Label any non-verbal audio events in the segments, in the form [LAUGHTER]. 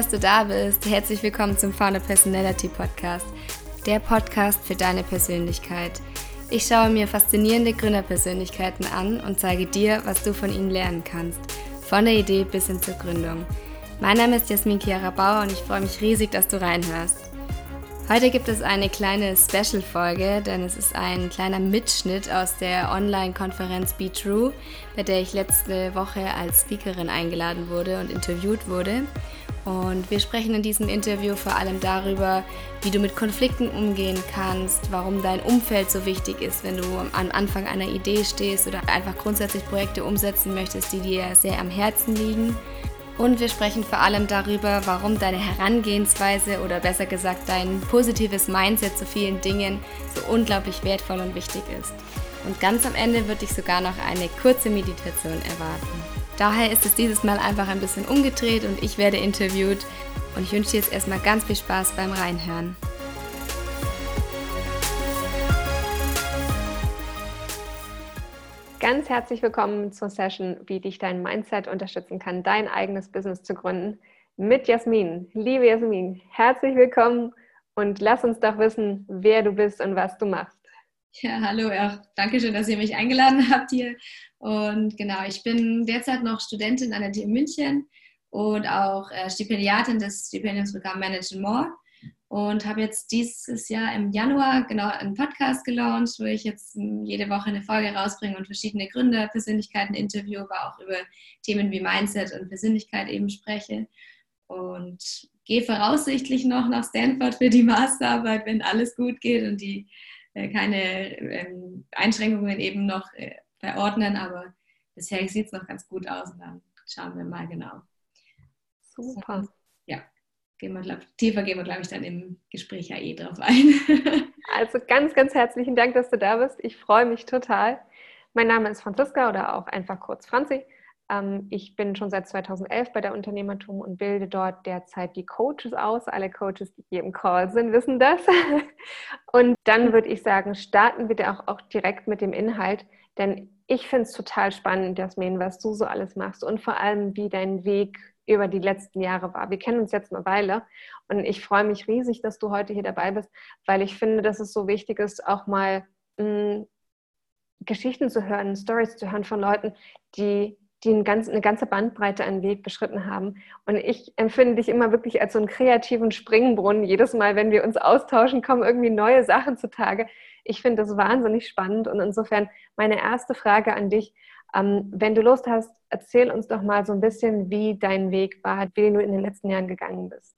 dass du da bist. Herzlich willkommen zum Founder Personality Podcast, der Podcast für deine Persönlichkeit. Ich schaue mir faszinierende Gründerpersönlichkeiten an und zeige dir, was du von ihnen lernen kannst. Von der Idee bis hin zur Gründung. Mein Name ist Jasmin Chiara Bauer und ich freue mich riesig, dass du reinhörst. Heute gibt es eine kleine Special-Folge, denn es ist ein kleiner Mitschnitt aus der Online-Konferenz Be True, bei der ich letzte Woche als Speakerin eingeladen wurde und interviewt wurde. Und wir sprechen in diesem Interview vor allem darüber, wie du mit Konflikten umgehen kannst, warum dein Umfeld so wichtig ist, wenn du am Anfang einer Idee stehst oder einfach grundsätzlich Projekte umsetzen möchtest, die dir sehr am Herzen liegen und wir sprechen vor allem darüber, warum deine Herangehensweise oder besser gesagt dein positives Mindset zu vielen Dingen so unglaublich wertvoll und wichtig ist. Und ganz am Ende wird dich sogar noch eine kurze Meditation erwarten. Daher ist es dieses Mal einfach ein bisschen umgedreht und ich werde interviewt. Und ich wünsche dir jetzt erstmal ganz viel Spaß beim Reinhören. Ganz herzlich willkommen zur Session, wie dich dein Mindset unterstützen kann, dein eigenes Business zu gründen mit Jasmin. Liebe Jasmin, herzlich willkommen und lass uns doch wissen, wer du bist und was du machst. Ja, hallo, ja, danke schön, dass ihr mich eingeladen [LAUGHS] habt hier. Und genau, ich bin derzeit noch Studentin an der TU München und auch äh, Stipendiatin des Stipendiumsprogramms Manage More und habe jetzt dieses Jahr im Januar genau einen Podcast gelauncht, wo ich jetzt hm, jede Woche eine Folge rausbringe und verschiedene Gründer, Persönlichkeiten interview, aber auch über Themen wie Mindset und Persönlichkeit eben spreche. Und gehe voraussichtlich noch nach Stanford für die Masterarbeit, wenn alles gut geht und die keine ähm, Einschränkungen eben noch äh, verordnen. Aber bisher sieht es noch ganz gut aus und dann schauen wir mal genau. Super. Ja gehen wir, glaub, tiefer gehen wir, glaube ich, dann im Gespräch ja eh drauf ein. [LAUGHS] also ganz, ganz herzlichen Dank, dass du da bist. Ich freue mich total. Mein Name ist Franziska oder auch einfach kurz Franzi. Ähm, ich bin schon seit 2011 bei der Unternehmertum und bilde dort derzeit die Coaches aus. Alle Coaches, die hier im Call sind, wissen das. [LAUGHS] Und dann würde ich sagen, starten wir auch, auch direkt mit dem Inhalt, denn ich finde es total spannend, Jasmin, was du so alles machst und vor allem, wie dein Weg über die letzten Jahre war. Wir kennen uns jetzt eine Weile und ich freue mich riesig, dass du heute hier dabei bist, weil ich finde, dass es so wichtig ist, auch mal mh, hm, Geschichten zu hören, Stories zu hören von Leuten, die die eine ganze, eine ganze Bandbreite einen Weg beschritten haben. Und ich empfinde dich immer wirklich als so einen kreativen Springbrunnen. Jedes Mal, wenn wir uns austauschen, kommen irgendwie neue Sachen zutage. Ich finde das wahnsinnig spannend. Und insofern meine erste Frage an dich, ähm, wenn du Lust hast, erzähl uns doch mal so ein bisschen, wie dein Weg war, wie du in den letzten Jahren gegangen bist.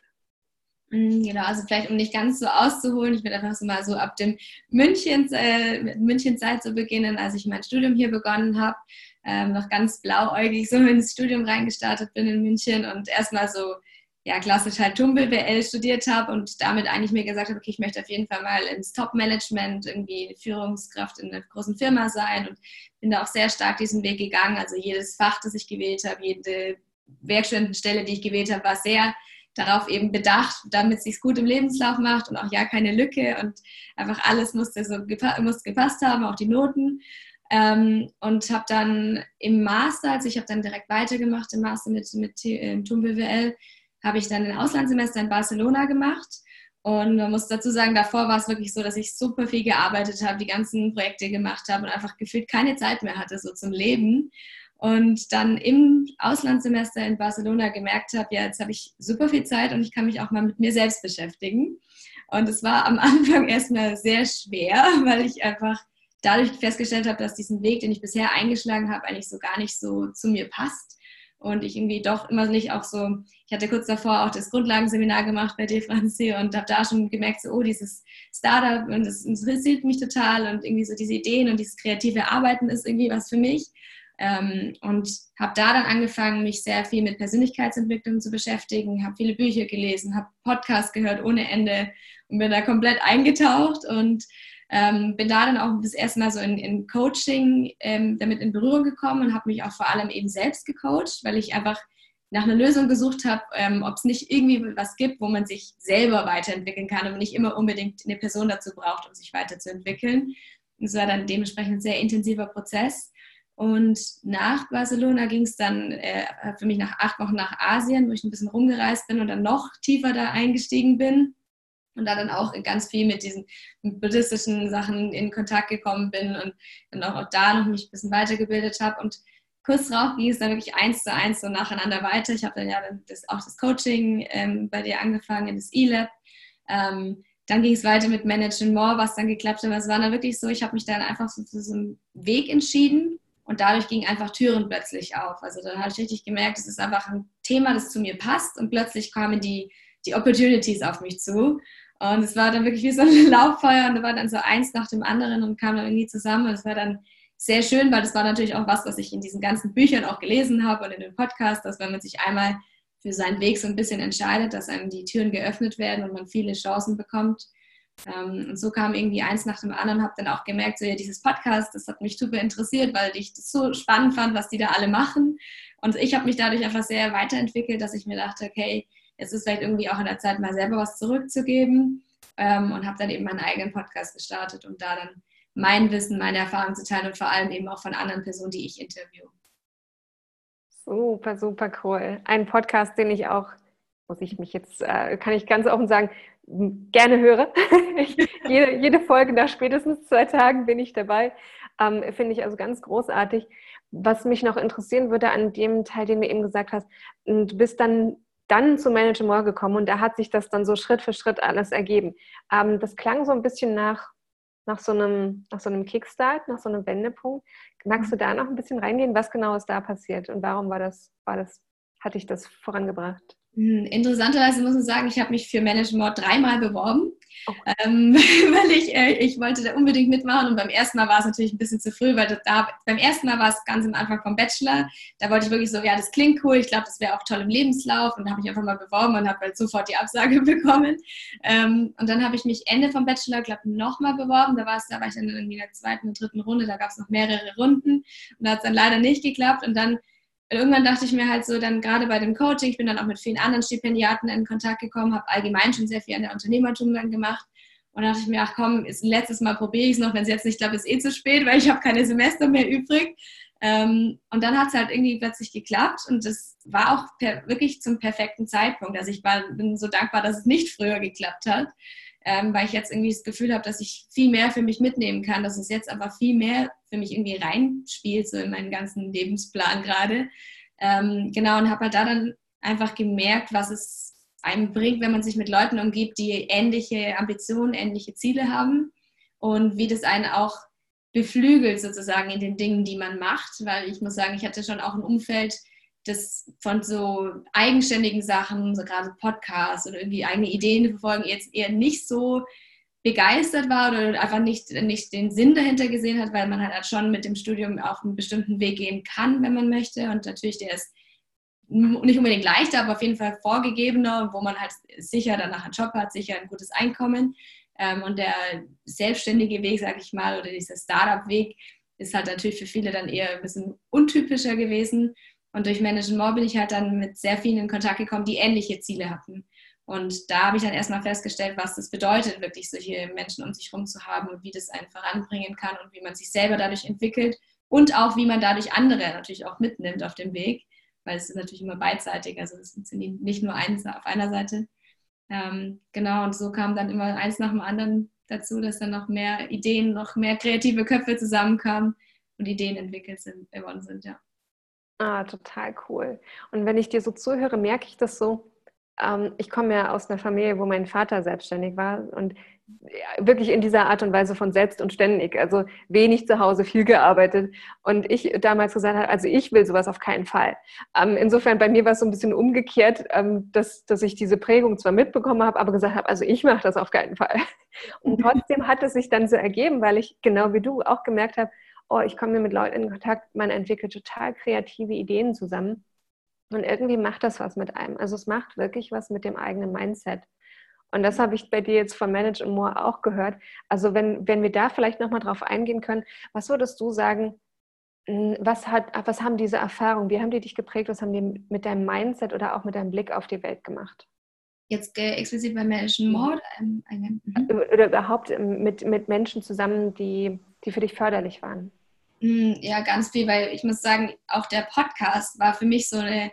Mm, genau, also vielleicht um nicht ganz so auszuholen, ich würde einfach so mal so ab dem München, äh, Münchenzeit so beginnen, als ich mein Studium hier begonnen habe, ähm, noch ganz blauäugig so ins Studium reingestartet bin in München und erstmal so ja, klassisch halt TUM-BWL studiert habe und damit eigentlich mir gesagt habe, okay, ich möchte auf jeden Fall mal ins Top-Management, irgendwie Führungskraft in einer großen Firma sein und bin da auch sehr stark diesen Weg gegangen. Also jedes Fach, das ich gewählt habe, jede Werkstudentenstelle, die ich gewählt habe, war sehr darauf eben bedacht, damit es sich gut im Lebenslauf macht und auch ja keine Lücke und einfach alles musste so gepa musste gepasst haben, auch die Noten. Ähm, und habe dann im Master, also ich habe dann direkt weitergemacht im Master mit, mit äh, TUM BWL, habe ich dann ein Auslandssemester in Barcelona gemacht. Und man muss dazu sagen, davor war es wirklich so, dass ich super viel gearbeitet habe, die ganzen Projekte gemacht habe und einfach gefühlt keine Zeit mehr hatte so zum Leben. Und dann im Auslandssemester in Barcelona gemerkt habe, ja, jetzt habe ich super viel Zeit und ich kann mich auch mal mit mir selbst beschäftigen. Und es war am [LAUGHS] Anfang erstmal sehr schwer, weil ich einfach dadurch festgestellt habe, dass diesen Weg, den ich bisher eingeschlagen habe, eigentlich so gar nicht so zu mir passt und ich irgendwie doch immer nicht auch so, ich hatte kurz davor auch das Grundlagenseminar gemacht bei dir, Franzi, und habe da schon gemerkt, so, oh, dieses Startup und das interessiert mich total und irgendwie so diese Ideen und dieses kreative Arbeiten ist irgendwie was für mich. Ähm, und habe da dann angefangen, mich sehr viel mit Persönlichkeitsentwicklung zu beschäftigen, habe viele Bücher gelesen, habe Podcasts gehört ohne Ende und bin da komplett eingetaucht und ähm, bin da dann auch das erste Mal so in, in Coaching ähm, damit in Berührung gekommen und habe mich auch vor allem eben selbst gecoacht, weil ich einfach nach einer Lösung gesucht habe, ähm, ob es nicht irgendwie was gibt, wo man sich selber weiterentwickeln kann und nicht immer unbedingt eine Person dazu braucht, um sich weiterzuentwickeln. Und es war dann dementsprechend ein sehr intensiver Prozess. Und nach Barcelona ging es dann äh, für mich nach acht Wochen nach Asien, wo ich ein bisschen rumgereist bin und dann noch tiefer da eingestiegen bin und da dann auch ganz viel mit diesen buddhistischen Sachen in Kontakt gekommen bin und dann auch, da noch mich ein bisschen weitergebildet habe. Und kurz darauf ging es dann wirklich eins zu eins so nacheinander weiter. Ich habe dann ja das, auch das Coaching ähm, bei dir angefangen, das E-Lab. Ähm, dann ging es weiter mit Managing More, was dann geklappt hat. Es war dann wirklich so, ich habe mich dann einfach so für so einen Weg entschieden und dadurch gingen einfach Türen plötzlich auf. Also dann habe ich richtig gemerkt, es ist einfach ein Thema, das zu mir passt und plötzlich kamen die, die Opportunities auf mich zu. Und es war dann wirklich wie so ein [LAUGHS] Lauffeuer und da war dann so eins nach dem anderen und kam dann irgendwie zusammen. Und es war dann sehr schön, weil das war natürlich auch was, was ich in diesen ganzen Büchern auch gelesen habe und in den Podcasts, dass wenn man sich einmal für seinen Weg so ein bisschen entscheidet, dass einem die Türen geöffnet werden und man viele Chancen bekommt. Ähm, und so kam irgendwie eins nach dem anderen, habe dann auch gemerkt, so ja, dieses Podcast, das hat mich super interessiert, weil ich das so spannend fand, was die da alle machen. Und ich habe mich dadurch einfach sehr weiterentwickelt, dass ich mir dachte, okay, es ist vielleicht irgendwie auch in der Zeit mal selber was zurückzugeben ähm, und habe dann eben meinen eigenen Podcast gestartet, um da dann mein Wissen, meine Erfahrungen zu teilen und vor allem eben auch von anderen Personen, die ich interviewe. Super, super cool. Ein Podcast, den ich auch, muss ich mich jetzt, äh, kann ich ganz offen sagen, gerne höre. [LAUGHS] jede, jede Folge nach spätestens zwei Tagen bin ich dabei. Ähm, Finde ich also ganz großartig. Was mich noch interessieren würde an dem Teil, den du eben gesagt hast, du bist dann dann zu Manage More gekommen und da hat sich das dann so Schritt für Schritt alles ergeben. Ähm, das klang so ein bisschen nach, nach, so einem, nach so einem Kickstart, nach so einem Wendepunkt. Magst du da noch ein bisschen reingehen? Was genau ist da passiert und warum war das, war das, hat dich das vorangebracht? Hm, interessanterweise muss ich sagen, ich habe mich für Management dreimal beworben, oh. ähm, [LAUGHS] weil ich, äh, ich wollte da unbedingt mitmachen und beim ersten Mal war es natürlich ein bisschen zu früh, weil da, beim ersten Mal war es ganz am Anfang vom Bachelor, da wollte ich wirklich so, ja, das klingt cool, ich glaube, das wäre auch toll im Lebenslauf und habe mich einfach mal beworben und habe halt sofort die Absage [LAUGHS] bekommen. Ähm, und dann habe ich mich Ende vom Bachelor, glaube ich, nochmal beworben, da, da war ich dann in der zweiten und dritten Runde, da gab es noch mehrere Runden und da hat es dann leider nicht geklappt. Und dann irgendwann dachte ich mir halt so, dann gerade bei dem Coaching, ich bin dann auch mit vielen anderen Stipendiaten in Kontakt gekommen, habe allgemein schon sehr viel an der Unternehmertum dann gemacht. Und dachte ich mir, ach komm, ist letztes Mal probiere ich es noch, wenn es jetzt nicht klappt, ist eh zu spät, weil ich habe keine Semester mehr übrig. Ähm, und dann hat es halt irgendwie plötzlich geklappt und das war auch per, wirklich zum perfekten Zeitpunkt. Also ich war, bin so dankbar, dass es nicht früher geklappt hat, ähm, weil ich jetzt irgendwie das Gefühl habe, dass ich viel mehr für mich mitnehmen kann, dass es jetzt einfach viel mehr für mich irgendwie reinspielt, so in meinen ganzen Lebensplan gerade. Ähm, genau, und habe halt da dann einfach gemerkt, was es einem bringt, wenn man sich mit Leuten umgibt, die ähnliche Ambitionen, ähnliche Ziele haben und wie das einen auch beflügelt sozusagen in den Dingen, die man macht, weil ich muss sagen, ich hatte schon auch ein Umfeld, das von so eigenständigen Sachen, so gerade Podcasts oder irgendwie eigene Ideen verfolgen, jetzt eher nicht so begeistert war oder einfach nicht, nicht den Sinn dahinter gesehen hat, weil man halt schon mit dem Studium auf einen bestimmten Weg gehen kann, wenn man möchte. Und natürlich, der ist nicht unbedingt leichter, aber auf jeden Fall vorgegebener, wo man halt sicher danach einen Job hat, sicher ein gutes Einkommen. Ähm, und der selbstständige Weg, sage ich mal, oder dieser Startup-Weg ist halt natürlich für viele dann eher ein bisschen untypischer gewesen. Und durch Management bin ich halt dann mit sehr vielen in Kontakt gekommen, die ähnliche Ziele hatten. Und da habe ich dann erstmal festgestellt, was das bedeutet, wirklich solche Menschen um sich herum zu haben und wie das einen voranbringen kann und wie man sich selber dadurch entwickelt und auch wie man dadurch andere natürlich auch mitnimmt auf dem Weg, weil es ist natürlich immer beidseitig, also es sind nicht nur eins auf einer Seite. Ähm, genau, und so kam dann immer eins nach dem anderen dazu, dass dann noch mehr Ideen, noch mehr kreative Köpfe zusammenkamen und Ideen entwickelt sind, geworden sind, ja. Ah, total cool. Und wenn ich dir so zuhöre, merke ich das so, ähm, ich komme ja aus einer Familie, wo mein Vater selbstständig war und wirklich in dieser Art und Weise von selbst und ständig, also wenig zu Hause, viel gearbeitet. Und ich damals gesagt habe, also ich will sowas auf keinen Fall. Ähm, insofern bei mir war es so ein bisschen umgekehrt, ähm, dass, dass ich diese Prägung zwar mitbekommen habe, aber gesagt habe, also ich mache das auf keinen Fall. [LAUGHS] Und trotzdem hat es sich dann so ergeben, weil ich genau wie du auch gemerkt habe, oh, ich komme mit Leuten in Kontakt, man entwickelt total kreative Ideen zusammen. Und irgendwie macht das was mit einem. Also es macht wirklich was mit dem eigenen Mindset. Und das habe ich bei dir jetzt von Manage More auch gehört. Also wenn, wenn wir da vielleicht nochmal drauf eingehen können, was würdest du sagen, hm, was, hat, was haben diese Erfahrungen, wie haben die dich geprägt, was haben die mit deinem Mindset oder auch mit deinem Blick auf die Welt gemacht? Jetzt äh, explizit bei Manage More? Ähm, mhm. Oder überhaupt ähm, mit, mit Menschen zusammen, die, die für dich förderlich waren? Hm, ja, ganz viel, weil ich muss sagen, auch der Podcast war für mich so eine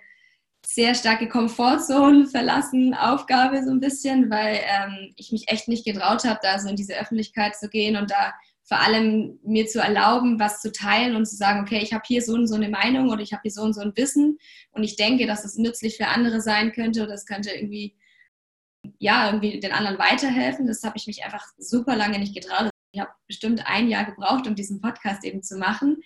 sehr starke Komfortzone [LAUGHS] verlassen Aufgabe so ein bisschen, weil ähm, ich mich echt nicht getraut habe, da so in diese Öffentlichkeit zu gehen und da vor allem mir zu erlauben, was zu teilen und zu sagen, okay, ich habe hier so und so eine Meinung oder ich habe hier so und so ein Wissen und ich denke, dass es nützlich für andere sein könnte oder es könnte irgendwie, ja, irgendwie den anderen weiterhelfen. Das habe ich mich einfach super lange nicht getraut. Ich habe bestimmt ein Jahr gebraucht, um diesen Podcast eben zu machen.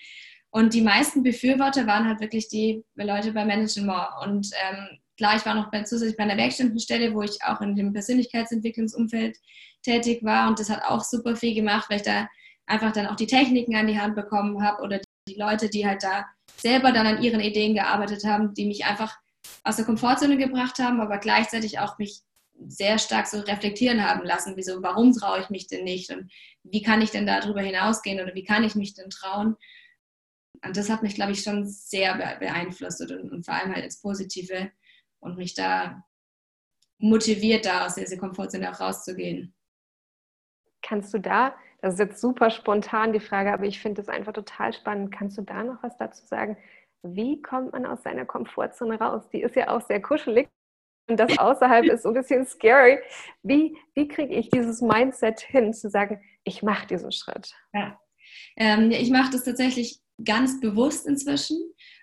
Und die meisten Befürworter waren halt wirklich die Leute bei Management. Und ähm, klar, ich war noch bei, zusätzlich bei einer Werkstättenstelle, wo ich auch in dem Persönlichkeitsentwicklungsumfeld tätig war. Und das hat auch super viel gemacht, weil ich da einfach dann auch die Techniken an die Hand bekommen habe oder die Leute, die halt da selber dann an ihren Ideen gearbeitet haben, die mich einfach aus der Komfortzone gebracht haben, aber gleichzeitig auch mich sehr stark so reflektieren haben lassen, wieso, warum traue ich mich denn nicht und wie kann ich denn darüber hinausgehen oder wie kann ich mich denn trauen? Und das hat mich, glaube ich, schon sehr beeinflusst und, und vor allem halt ins Positive und mich da motiviert, da aus dieser Komfortzone auch rauszugehen. Kannst du da, das ist jetzt super spontan die Frage, aber ich finde es einfach total spannend, kannst du da noch was dazu sagen? Wie kommt man aus seiner Komfortzone raus? Die ist ja auch sehr kuschelig und das außerhalb ist so ein bisschen scary. Wie, wie kriege ich dieses Mindset hin, zu sagen, ich mache diesen Schritt? Ja. Ähm, ich mache das tatsächlich ganz bewusst inzwischen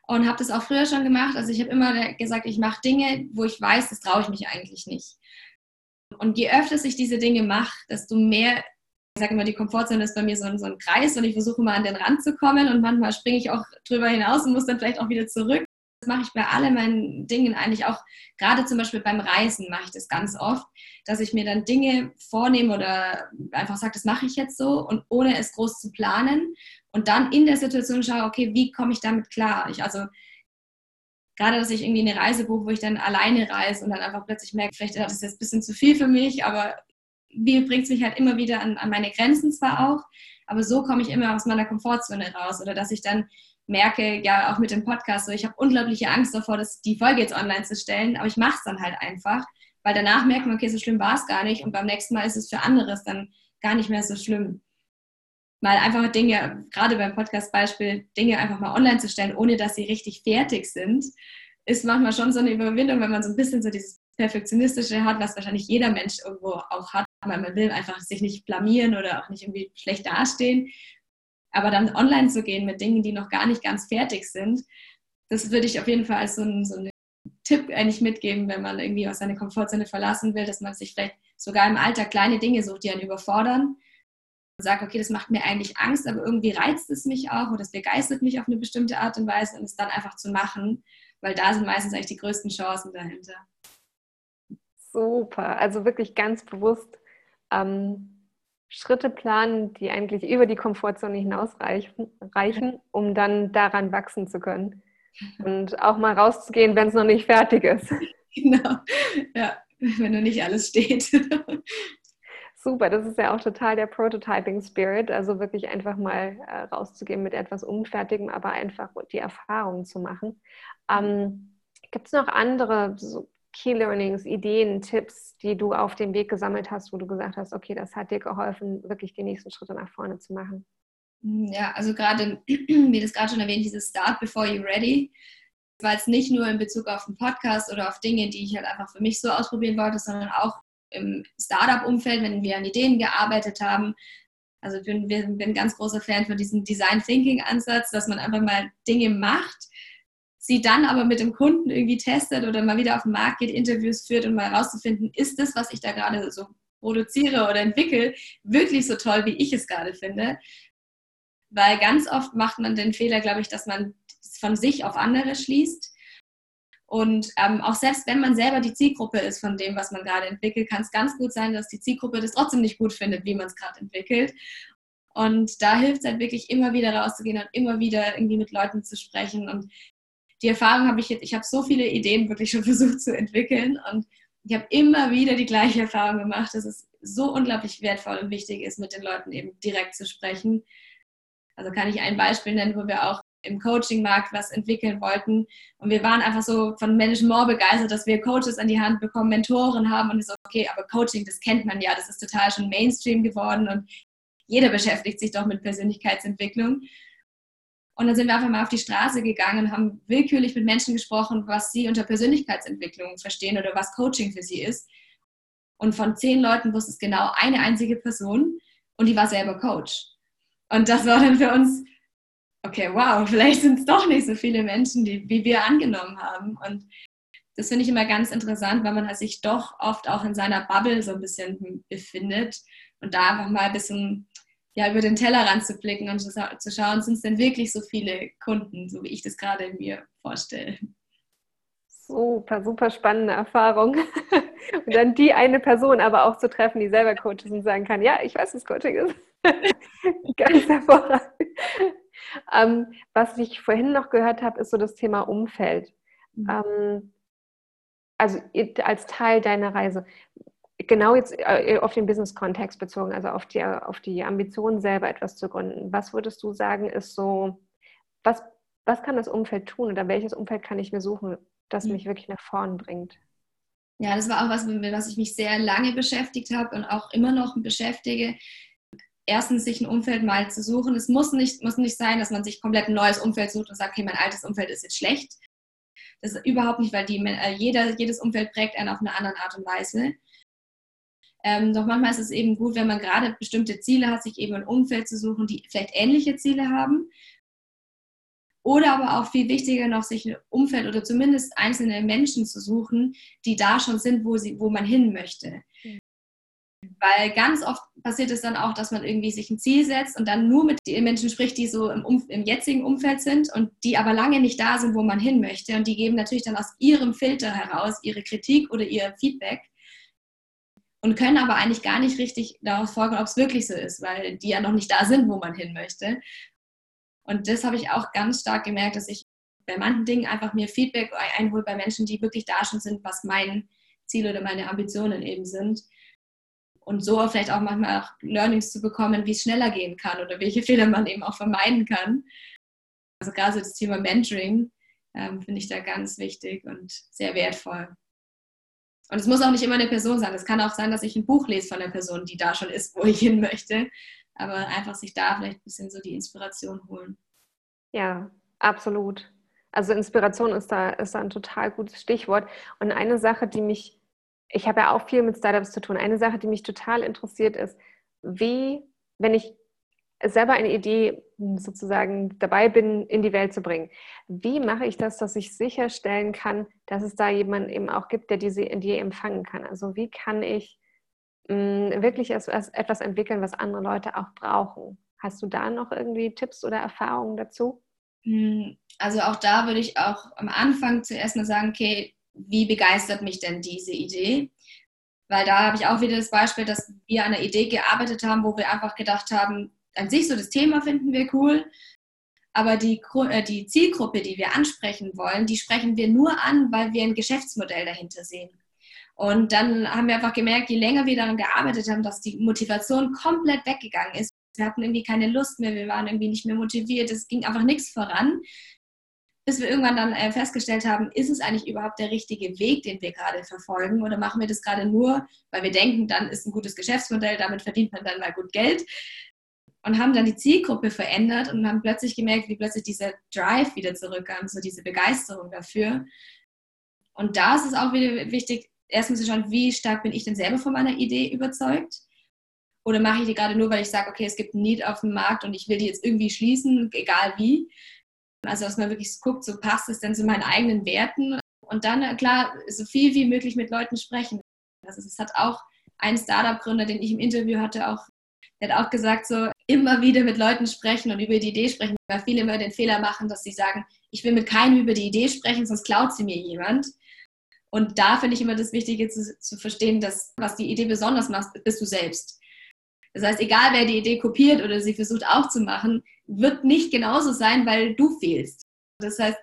und habe das auch früher schon gemacht. Also ich habe immer gesagt, ich mache Dinge, wo ich weiß, das traue ich mich eigentlich nicht. Und je öfter ich diese Dinge mache, desto mehr, ich sage immer, die Komfortzone ist bei mir so ein, so ein Kreis und ich versuche mal an den Rand zu kommen und manchmal springe ich auch drüber hinaus und muss dann vielleicht auch wieder zurück. Das mache ich bei allen meinen Dingen eigentlich auch, gerade zum Beispiel beim Reisen mache ich das ganz oft, dass ich mir dann Dinge vornehme oder einfach sage, das mache ich jetzt so und ohne es groß zu planen und dann in der Situation schaue, okay, wie komme ich damit klar? Ich also gerade, dass ich irgendwie eine Reise buche, wo ich dann alleine reise und dann einfach plötzlich merke, vielleicht ist das jetzt ein bisschen zu viel für mich, aber wie bringt es mich halt immer wieder an, an meine Grenzen zwar auch, aber so komme ich immer aus meiner Komfortzone raus oder dass ich dann merke, ja auch mit dem Podcast, so ich habe unglaubliche Angst davor, dass die Folge jetzt online zu stellen, aber ich mache es dann halt einfach, weil danach merkt man, okay, so schlimm war es gar nicht und beim nächsten Mal ist es für anderes dann gar nicht mehr so schlimm. Mal einfach Dinge, gerade beim Podcast-Beispiel, Dinge einfach mal online zu stellen, ohne dass sie richtig fertig sind, ist manchmal schon so eine Überwindung, wenn man so ein bisschen so dieses Perfektionistische hat, was wahrscheinlich jeder Mensch irgendwo auch hat, weil man will einfach sich nicht blamieren oder auch nicht irgendwie schlecht dastehen. Aber dann online zu gehen mit Dingen, die noch gar nicht ganz fertig sind, das würde ich auf jeden Fall als so, ein, so einen Tipp eigentlich mitgeben, wenn man irgendwie aus seiner Komfortzone verlassen will, dass man sich vielleicht sogar im Alltag kleine Dinge sucht, die einen überfordern. Und sagt, okay, das macht mir eigentlich Angst, aber irgendwie reizt es mich auch oder es begeistert mich auf eine bestimmte Art und Weise und es dann einfach zu machen, weil da sind meistens eigentlich die größten Chancen dahinter. Super, also wirklich ganz bewusst ähm, Schritte planen, die eigentlich über die Komfortzone hinaus reichen, um dann daran wachsen zu können. Und auch mal rauszugehen, wenn es noch nicht fertig ist. [LAUGHS] Genau, ja, wenn noch nicht alles steht. [LAUGHS] Super, das ist ja auch total der Prototyping Spirit, also wirklich einfach mal äh, rauszugehen mit etwas Unfertigem, aber einfach die Erfahrung zu machen. Ähm, Gibt es noch andere so Key Learnings, Ideen, Tipps, die du auf dem Weg gesammelt hast, wo du gesagt hast, okay, das hat dir geholfen, wirklich die nächsten Schritte nach vorne zu machen? Hm, ja, also gerade, [CLEARS THROAT] wie das gerade schon erwähnt, dieses Start before you're ready, war jetzt nicht nur in Bezug auf den Podcast oder auf Dinge, die ich halt einfach für mich so ausprobieren wollte, sondern auch im Startup-Umfeld, wenn wir an Ideen gearbeitet haben. Also ich bin, bin ein ganz großer Fan von diesem Design Thinking Ansatz, dass man einfach mal Dinge macht, sie dann aber mit dem Kunden irgendwie testet oder mal wieder auf den Markt geht, Interviews führt um mal herauszufinden, ist das, was ich da gerade so produziere oder entwickle, wirklich so toll, wie ich es gerade finde. Weil ganz oft macht man den Fehler, glaube ich, dass man von sich auf andere schließt. Und ähm, auch selbst wenn man selber die Zielgruppe ist von dem, was man gerade entwickelt, kann es ganz gut sein, dass die Zielgruppe das trotzdem nicht gut findet, wie man es gerade entwickelt. Und da hilft es halt wirklich immer wieder rauszugehen und immer wieder irgendwie mit Leuten zu sprechen und die Erfahrung habe ich jetzt, ich habe so viele Ideen wirklich schon [LAUGHS] versucht zu entwickeln und ich habe immer wieder die gleiche Erfahrung gemacht, dass es so unglaublich wertvoll und wichtig ist, mit den Leuten eben direkt zu sprechen. Also kann ich ein Beispiel nennen, wo wir auch im Coaching-Markt was entwickeln wollten. Und wir waren einfach so von Management begeistert, dass wir Coaches an die Hand bekommen, Mentoren haben und so, okay, aber Coaching, das kennt man ja, das ist total schon Mainstream geworden und jeder beschäftigt sich doch mit Persönlichkeitsentwicklung. Und dann sind wir einfach mal auf die Straße gegangen und haben willkürlich mit Menschen gesprochen, was sie unter Persönlichkeitsentwicklung verstehen oder was Coaching für sie ist. Und von zehn Leuten wusste es genau eine einzige Person und die war selber Coach. Und das war dann für uns, okay, wow, [LAUGHS] vielleicht sind es doch nicht so viele Menschen, die, wie wir angenommen haben. Und das finde ich immer ganz interessant, weil man halt sich doch oft auch in seiner Bubble so ein bisschen befindet und da einfach mal ein bisschen ja, über den Tellerrand zu blicken und zu, zu schauen, sind es denn wirklich so viele Kunden, so wie ich das gerade mir vorstelle. Super, super spannende Erfahrung. [LAUGHS] Und dann die eine Person aber auch zu treffen, die selber Coach ist und sagen kann, ja, ich weiß, was Coaching ist. [LAUGHS] Ganz hervorragend. Ähm, was ich vorhin noch gehört habe, ist so das Thema Umfeld. Mhm. Ähm, also als Teil deiner Reise. Genau jetzt äh, auf den Business-Kontext bezogen, also auf die, auf die Ambition selber etwas zu gründen. Was würdest du sagen, ist so, was, was kann das Umfeld tun oder welches Umfeld kann ich mir suchen, das mhm. mich wirklich nach vorn bringt? Ja, das war auch was, mit was ich mich sehr lange beschäftigt habe und auch immer noch beschäftige. Erstens, sich ein Umfeld mal zu suchen. Es muss nicht, muss nicht sein, dass man sich komplett ein neues Umfeld sucht und sagt, okay, mein altes Umfeld ist jetzt schlecht. Das ist überhaupt nicht, weil die, äh, jeder, jedes Umfeld prägt einen auf eine andere Art und Weise. Ähm, doch manchmal ist es eben gut, wenn man gerade bestimmte Ziele hat, sich eben ein Umfeld zu suchen, die vielleicht ähnliche Ziele haben. Oder aber auch viel wichtiger noch, sich ein Umfeld oder zumindest einzelne Menschen zu suchen, die da schon sind, wo, sie, wo man hin möchte. Weil ganz oft passiert es dann auch, dass man irgendwie sich ein Ziel setzt und dann nur mit den Menschen spricht, die so im, im jetzigen Umfeld sind und die aber lange nicht da sind, wo man hin möchte. Und die geben natürlich dann aus ihrem Filter heraus ihre Kritik oder ihr Feedback und können aber eigentlich gar nicht richtig darauf folgen, ob es wirklich so ist, weil die ja noch nicht da sind, wo man hin möchte. Und das habe ich auch ganz stark gemerkt, dass ich bei manchen Dingen einfach mir Feedback einhole bei Menschen, die wirklich da schon sind, was mein Ziel oder meine Ambitionen eben sind und so vielleicht auch manchmal auch Learnings zu bekommen, wie es schneller gehen kann oder welche [LAUGHS] Fehler man eben auch vermeiden kann. Also gerade so das Thema Mentoring ähm, finde ich da ganz wichtig und sehr wertvoll. Und es muss auch nicht immer eine Person sein. Es kann auch sein, dass ich ein Buch lese von der Person, die da schon ist, wo ich hin möchte. Aber einfach sich da vielleicht ein bisschen so die Inspiration holen. Ja, absolut. Also Inspiration ist da, ist da ein total gutes Stichwort. Und eine Sache, die mich ich habe ja auch viel mit Startups zu tun. Eine Sache, die mich total interessiert, ist, wie, wenn ich selber eine Idee sozusagen dabei bin, in die Welt zu bringen. Wie mache ich das, dass ich sicherstellen kann, dass es da jemanden eben auch gibt, der diese Idee empfangen kann? Also wie kann ich mh, mm, wirklich etwas entwickeln, was andere Leute auch brauchen? Hast du da noch irgendwie Tipps oder Erfahrungen dazu? Hm, also auch da würde ich auch am Anfang zuerst mal sagen, okay, wie begeistert mich denn diese Idee? Weil da habe ich auch wieder das Beispiel, dass wir an einer Idee gearbeitet haben, wo wir einfach gedacht haben, an sich so das Thema finden wir cool, aber die, äh, die Zielgruppe, die wir ansprechen wollen, die sprechen wir nur an, weil wir ein Geschäftsmodell dahinter sehen. Und dann haben wir einfach gemerkt, je länger wir daran gearbeitet haben, dass die Motivation komplett weggegangen ist. Wir hatten irgendwie keine Lust mehr, wir waren irgendwie nicht mehr motiviert, es ging einfach nichts voran, bis wir irgendwann dann äh, festgestellt haben, ist es eigentlich überhaupt der richtige Weg, den wir gerade verfolgen oder machen wir das gerade nur, weil wir denken, dann ist ein gutes Geschäftsmodell, damit verdient man dann mal gut Geld und haben dann die Zielgruppe verändert und haben plötzlich gemerkt, wie plötzlich dieser Drive wieder zurückkam, so diese Begeisterung dafür. Und da ist es auch wieder wichtig, erstmal zu schauen, wie stark bin ich denn selber von meiner Idee überzeugt? Oder mache ich die gerade nur, weil ich sage, okay, es gibt ein Need auf dem Markt und ich will die jetzt irgendwie schließen, egal wie? Also, dass man wirklich guckt, so passt es denn zu meinen eigenen Werten und dann, äh, klar, so viel wie möglich mit Leuten sprechen. Also, es hat auch ein Startup-Gründer, den ich im Interview hatte, auch, der hat auch gesagt, so immer wieder mit Leuten sprechen und über die Idee sprechen, weil viele immer den Fehler machen, dass sie sagen, ich will mit keinem über die Idee sprechen, sonst klaut sie mir jemand. Und da finde ich immer das Wichtige zu, zu verstehen, dass was die Idee besonders macht, bist du selbst. Das heißt, egal wer die Idee kopiert oder sie versucht auch zu machen, wird nicht genauso sein, weil du fehlst. Das heißt,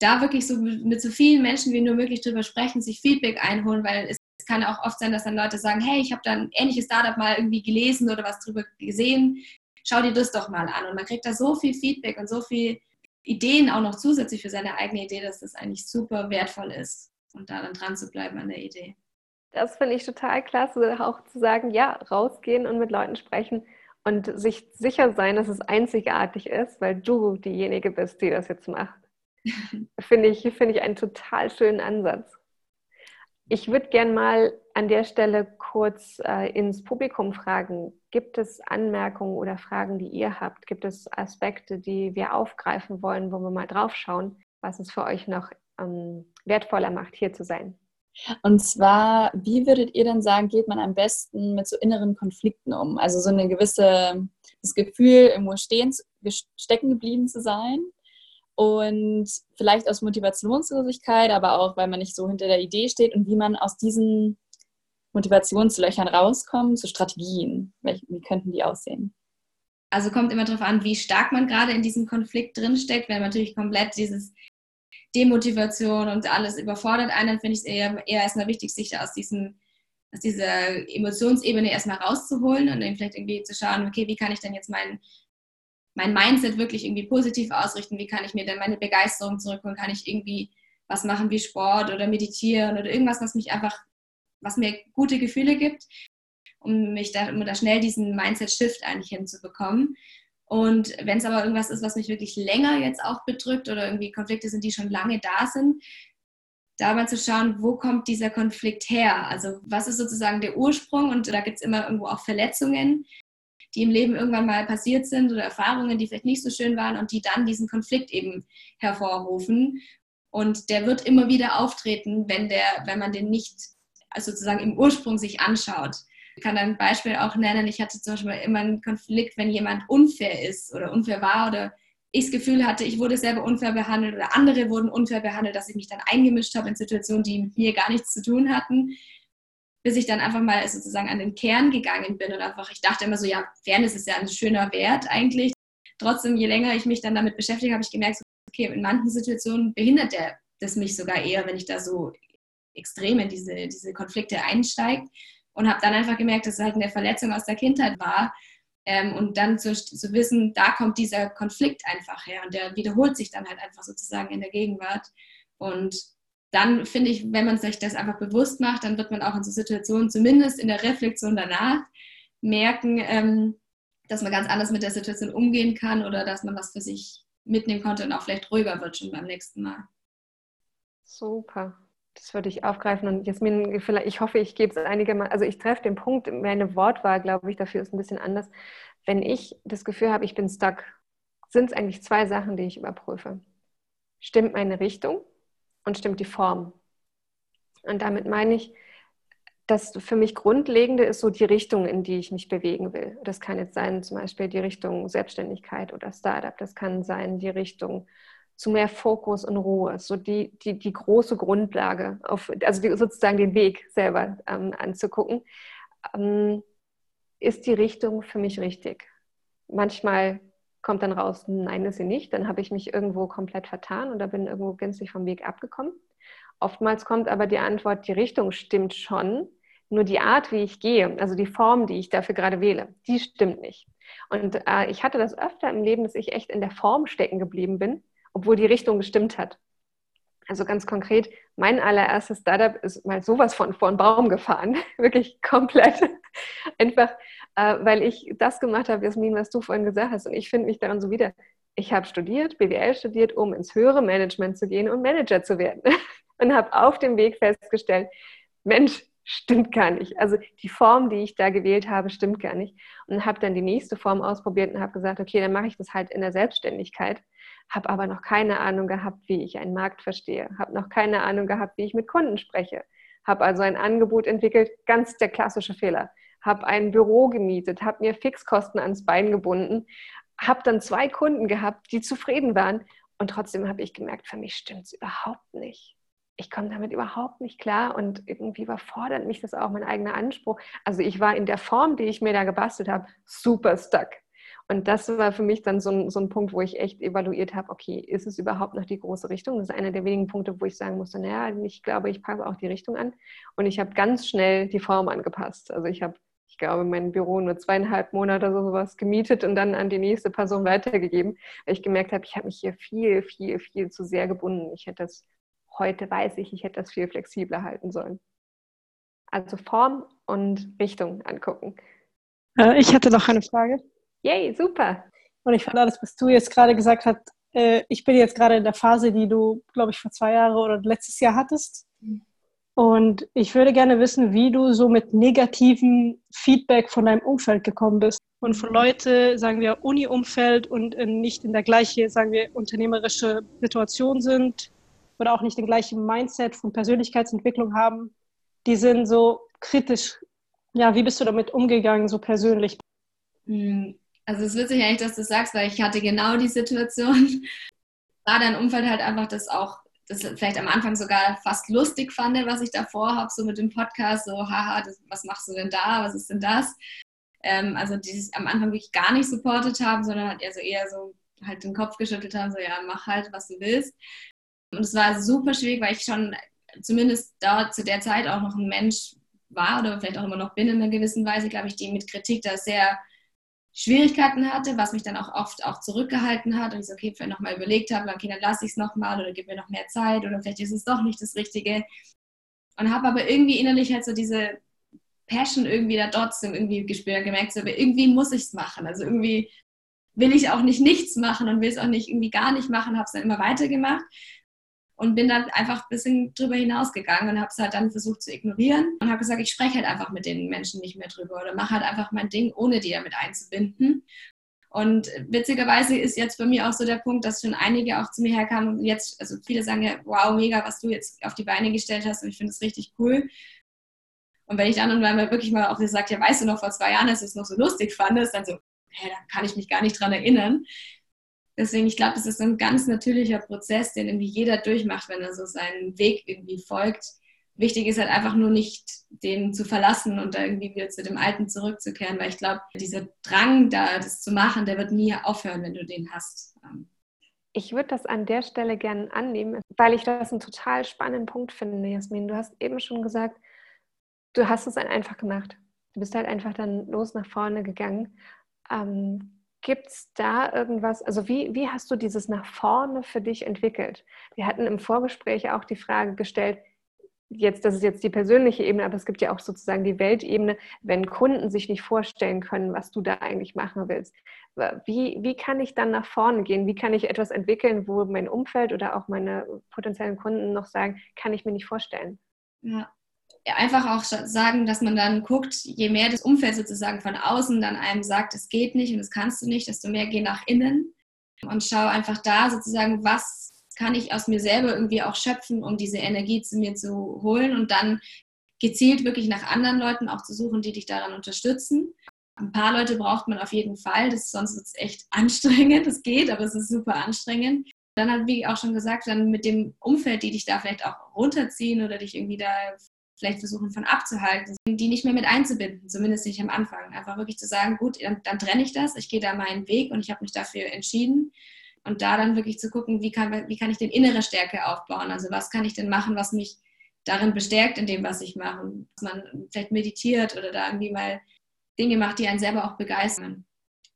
da wirklich so mit so vielen Menschen wie nur möglich drüber sprechen, sich Feedback einholen, weil es kann auch oft sein, dass dann Leute sagen, hey, ich habe da ein ähnliches Startup mal irgendwie gelesen oder was drüber gesehen, schau dir das doch mal an. Und man kriegt da so viel Feedback und so viel Ideen auch noch zusätzlich für seine eigene Idee, dass das eigentlich super wertvoll ist und da dann dran zu bleiben an der Idee. Das finde ich total klasse, auch zu sagen, ja, rausgehen und mit Leuten sprechen und sich sicher sein, dass es einzigartig ist, weil du diejenige bist, die das jetzt macht. [LAUGHS] Finde ich, find ich einen total schönen Ansatz. Ich würde gerne mal an der Stelle kurz äh, ins Publikum fragen. Gibt es Anmerkungen oder Fragen, die ihr habt? Gibt es Aspekte, die wir aufgreifen wollen, wo wir mal drauf schauen, was es für euch noch ähm, wertvoller macht, hier zu sein? Und zwar, wie würdet ihr denn sagen, geht man am besten mit so inneren Konflikten um? Also so eine gewisse, das Gefühl, irgendwo stehen, stecken geblieben zu sein und vielleicht aus Motivationslosigkeit, aber auch, weil man nicht so hinter der Idee steht und wie man aus diesen Motivationslöchern rauskommt, so Strategien. Wie könnten die aussehen? Also kommt immer darauf an, wie stark man gerade in diesem Konflikt drinsteckt. Wenn man natürlich komplett dieses Demotivation und alles überfordert einen, dann finde ich es eher, eher erstmal wichtig, sich aus, diesem, aus dieser Emotionsebene erstmal rauszuholen und dann vielleicht irgendwie zu schauen, okay, wie kann ich denn jetzt mein, mein Mindset wirklich irgendwie positiv ausrichten? Wie kann ich mir denn meine Begeisterung zurückholen? Kann ich irgendwie was machen wie Sport oder meditieren oder irgendwas, was mich einfach, was mir gute Gefühle gibt, um mich da, um da schnell diesen Mindset-Shift eigentlich hinzubekommen. Und wenn es aber irgendwas ist, was mich wirklich länger jetzt auch bedrückt oder irgendwie Konflikte sind, die schon lange da sind, da mal zu schauen, wo kommt dieser Konflikt her? Also was ist sozusagen der Ursprung? Und da gibt es immer irgendwo auch Verletzungen, die im Leben irgendwann mal passiert sind oder Erfahrungen, die vielleicht nicht so schön waren und die dann diesen Konflikt eben hervorrufen. Und der wird immer wieder auftreten, wenn, der, wenn man den nicht sozusagen im Ursprung sich anschaut. Ich kann ein Beispiel auch nennen. Ich hatte zum Beispiel immer einen Konflikt, wenn jemand unfair ist oder unfair war oder ich das Gefühl hatte, ich wurde selber unfair behandelt oder andere wurden unfair behandelt, dass ich mich dann eingemischt habe in Situationen, die mit mir gar nichts zu tun hatten, bis ich dann einfach mal sozusagen an den Kern gegangen bin und einfach, ich dachte immer so, ja, Fairness ist ja ein schöner Wert eigentlich. Trotzdem, je länger ich mich dann damit beschäftige, habe ich gemerkt, okay, in manchen Situationen behindert der das mich sogar eher, wenn ich da so extrem in diese, diese Konflikte einsteige und habe dann einfach gemerkt, dass es halt eine Verletzung aus der Kindheit war. Ähm, und dann zu, zu wissen, da kommt dieser Konflikt einfach her und der wiederholt sich dann halt einfach sozusagen in der Gegenwart. Und dann finde ich, wenn man sich das einfach bewusst macht, dann wird man auch in so Situationen, zumindest in der Reflexion danach, merken, ähm, dass man ganz anders mit der Situation umgehen kann oder dass man was für sich mitnehmen konnte und auch vielleicht ruhiger wird schon beim nächsten Mal. Super. Das würde ich aufgreifen. Und Jasmin, ich hoffe, ich gebe es einige Mal, also ich treffe den Punkt, meine Wortwahl, glaube ich, dafür ist ein bisschen anders. Wenn ich das Gefühl habe, ich bin stuck, sind es eigentlich zwei Sachen, die ich überprüfe. Stimmt meine Richtung und stimmt die Form? Und damit meine ich, das für mich Grundlegende ist so die Richtung, in die ich mich bewegen will. Das kann jetzt sein, zum Beispiel die Richtung Selbstständigkeit oder Startup. Das kann sein die Richtung zu mehr Fokus und Ruhe, so die, die, die große Grundlage, auf, also die, sozusagen den Weg selber ähm, anzugucken, ähm, ist die Richtung für mich richtig. Manchmal kommt dann raus, nein, ist sie nicht, dann habe ich mich irgendwo komplett vertan oder bin irgendwo gänzlich vom Weg abgekommen. Oftmals kommt aber die Antwort, die Richtung stimmt schon, nur die Art, wie ich gehe, also die Form, die ich dafür gerade wähle, die stimmt nicht. Und äh, ich hatte das öfter im Leben, dass ich echt in der Form stecken geblieben bin obwohl die Richtung gestimmt hat. Also ganz konkret, mein allererstes Startup ist mal sowas von vor den Baum gefahren, [LAUGHS] wirklich komplett. [LAUGHS] Einfach, äh, weil ich das gemacht habe, Jasmin, was du vorhin gesagt hast. Und ich finde mich daran so wieder. Ich habe studiert, BWL studiert, um ins höhere Management zu gehen und Manager zu werden. [LAUGHS] Und habe auf dem Weg festgestellt, Mensch, stimmt gar nicht. Also die Form, die ich da gewählt habe, stimmt gar nicht. Und habe dann die nächste Form ausprobiert und habe gesagt, okay, dann mache ich das halt in der Selbstständigkeit habe aber noch keine Ahnung gehabt, wie ich einen Markt verstehe, habe noch keine Ahnung gehabt, wie ich mit Kunden spreche, habe also ein Angebot entwickelt, ganz der klassische Fehler, habe ein Büro gemietet, habe mir Fixkosten ans Bein gebunden, habe dann zwei Kunden gehabt, die zufrieden waren und trotzdem habe ich gemerkt, für mich stimmt es überhaupt nicht. Ich komme damit überhaupt nicht klar und irgendwie überfordert mich das auch, mein eigener Anspruch. Also ich war in der Form, die ich mir da gebastelt habe, super stuck. Und das war für mich dann so ein, so ein Punkt, wo ich echt evaluiert habe, okay, ist es überhaupt noch die große Richtung? Das ist einer der wenigen Punkte, wo ich sagen musste, naja, ich glaube, ich passe auch die Richtung an. Und ich habe ganz schnell die Form angepasst. Also ich habe, ich glaube, mein Büro nur zweieinhalb Monate oder sowas gemietet und dann an die nächste Person weitergegeben, weil ich gemerkt habe, ich habe mich hier viel, viel, viel zu sehr gebunden. Ich hätte das, heute weiß ich, ich hätte das viel flexibler halten sollen. Also Form und Richtung angucken. Äh, ich hätte noch eine Frage. Yay, super. Und ich fand alles, was du jetzt gerade gesagt hast, äh, ich bin jetzt gerade in der Phase, die du, glaube ich, vor zwei Jahren oder letztes Jahr hattest. Und ich würde gerne wissen, wie du so mit negativem Feedback von deinem Umfeld gekommen bist. Und von Leute, sagen wir, Uni-Umfeld und nicht in der gleichen, sagen wir, unternehmerische Situation sind oder auch nicht den gleichen Mindset von Persönlichkeitsentwicklung haben. Die sind so kritisch. Ja, wie bist du damit umgegangen, so persönlich? Also es ist witzig eigentlich, dass du das sagst, weil ich hatte genau die Situation. [LAUGHS] War dein Umfeld halt einfach das auch, das vielleicht am Anfang sogar fast lustig fand, was ich davor habe, so mit dem Podcast, so, haha, das, was machst du denn da, was ist denn das? Ähm, also die sich am Anfang wirklich gar nicht supportet haben, sondern halt eher so, eher so halt den Kopf geschüttelt haben, so ja, mach halt, was du willst. Und es war super schwierig, weil ich schon zumindest da zu der Zeit auch noch ein Mensch war oder vielleicht auch immer noch bin in einer gewissen Weise, glaube ich, die mit Kritik da sehr Schwierigkeiten hatte, was mich dann auch oft auch zurückgehalten hat und ich so, okay, vielleicht nochmal überlegt habe, okay, dann lasse ich es nochmal oder gib mir noch mehr Zeit oder vielleicht ist es doch nicht das Richtige. Und habe aber irgendwie innerlich halt so diese Passion irgendwie da trotzdem irgendwie gespürt, gemerkt, so, aber irgendwie muss ich es machen. Also irgendwie will ich auch nicht nichts machen und will es auch nicht irgendwie gar nicht machen, habe es dann immer weitergemacht und bin dann einfach ein bisschen drüber hinausgegangen und habe es halt dann versucht zu ignorieren und habe gesagt, ich spreche halt einfach mit den Menschen nicht mehr drüber oder mache halt einfach mein Ding, ohne die damit einzubinden. Und witzigerweise ist jetzt bei mir auch so der Punkt, dass schon einige auch zu mir herkamen und jetzt, also viele sagen ja, wow, mega, was du jetzt auf die Beine gestellt hast und ich finde es richtig cool. Und wenn ich dann mal wirklich mal auch gesagt, ja, weißt du noch vor zwei Jahren, dass du es noch so lustig fandest, dann so, hä, da kann ich mich gar nicht dran erinnern. Deswegen, ich glaube, das ist ein ganz natürlicher Prozess, den irgendwie jeder durchmacht, wenn er so seinen Weg irgendwie folgt. Wichtig ist halt einfach nur nicht, den zu verlassen und da irgendwie wieder zu dem Alten zurückzukehren, weil ich glaube, dieser Drang da, das zu machen, der wird nie aufhören, wenn du den hast. Ich würde das an der Stelle gerne annehmen, weil ich das einen total spannenden Punkt finde, Jasmin. Du hast eben schon gesagt, du hast es einfach gemacht. Du bist halt einfach dann los nach vorne gegangen. Ähm, Gibt es da irgendwas, also wie, wie hast du dieses nach vorne für dich entwickelt? Wir hatten im Vorgespräch auch die Frage gestellt, jetzt, das ist jetzt die persönliche Ebene, aber es gibt ja auch sozusagen die Weltebene, wenn Kunden sich nicht vorstellen können, was du da eigentlich machen willst. Wie, wie kann ich dann nach vorne gehen? Wie kann ich etwas entwickeln, wo mein Umfeld oder auch meine potenziellen Kunden noch sagen, kann ich mir nicht vorstellen? Ja, einfach auch sagen, dass man dann guckt, je mehr das Umfeld sozusagen von außen dann einem sagt, es geht nicht und das kannst du nicht, desto mehr geh nach innen und schau einfach da sozusagen, was kann ich aus mir selber irgendwie auch schöpfen, um diese Energie zu mir zu holen und dann gezielt wirklich nach anderen Leuten auch zu suchen, die dich daran unterstützen. Ein paar Leute braucht man auf jeden Fall, das, sonst wird es echt [LAUGHS] anstrengend, das geht, aber es ist super anstrengend. Dann hat, wie auch schon gesagt, dann mit dem Umfeld, die dich da vielleicht auch runterziehen oder dich irgendwie da vielleicht versuchen von abzuhalten, die nicht mehr mit einzubinden, zumindest nicht am Anfang. Einfach wirklich zu sagen, gut, dann, dann trenne ich das, ich gehe da meinen Weg und ich habe mich dafür entschieden. Und da dann wirklich zu gucken, wie kann, wie kann ich denn innere Stärke aufbauen? Also was kann ich denn machen, was mich darin bestärkt in dem, was ich mache? Dass man vielleicht meditiert oder da irgendwie mal Dinge macht, die einen selber auch begeistern.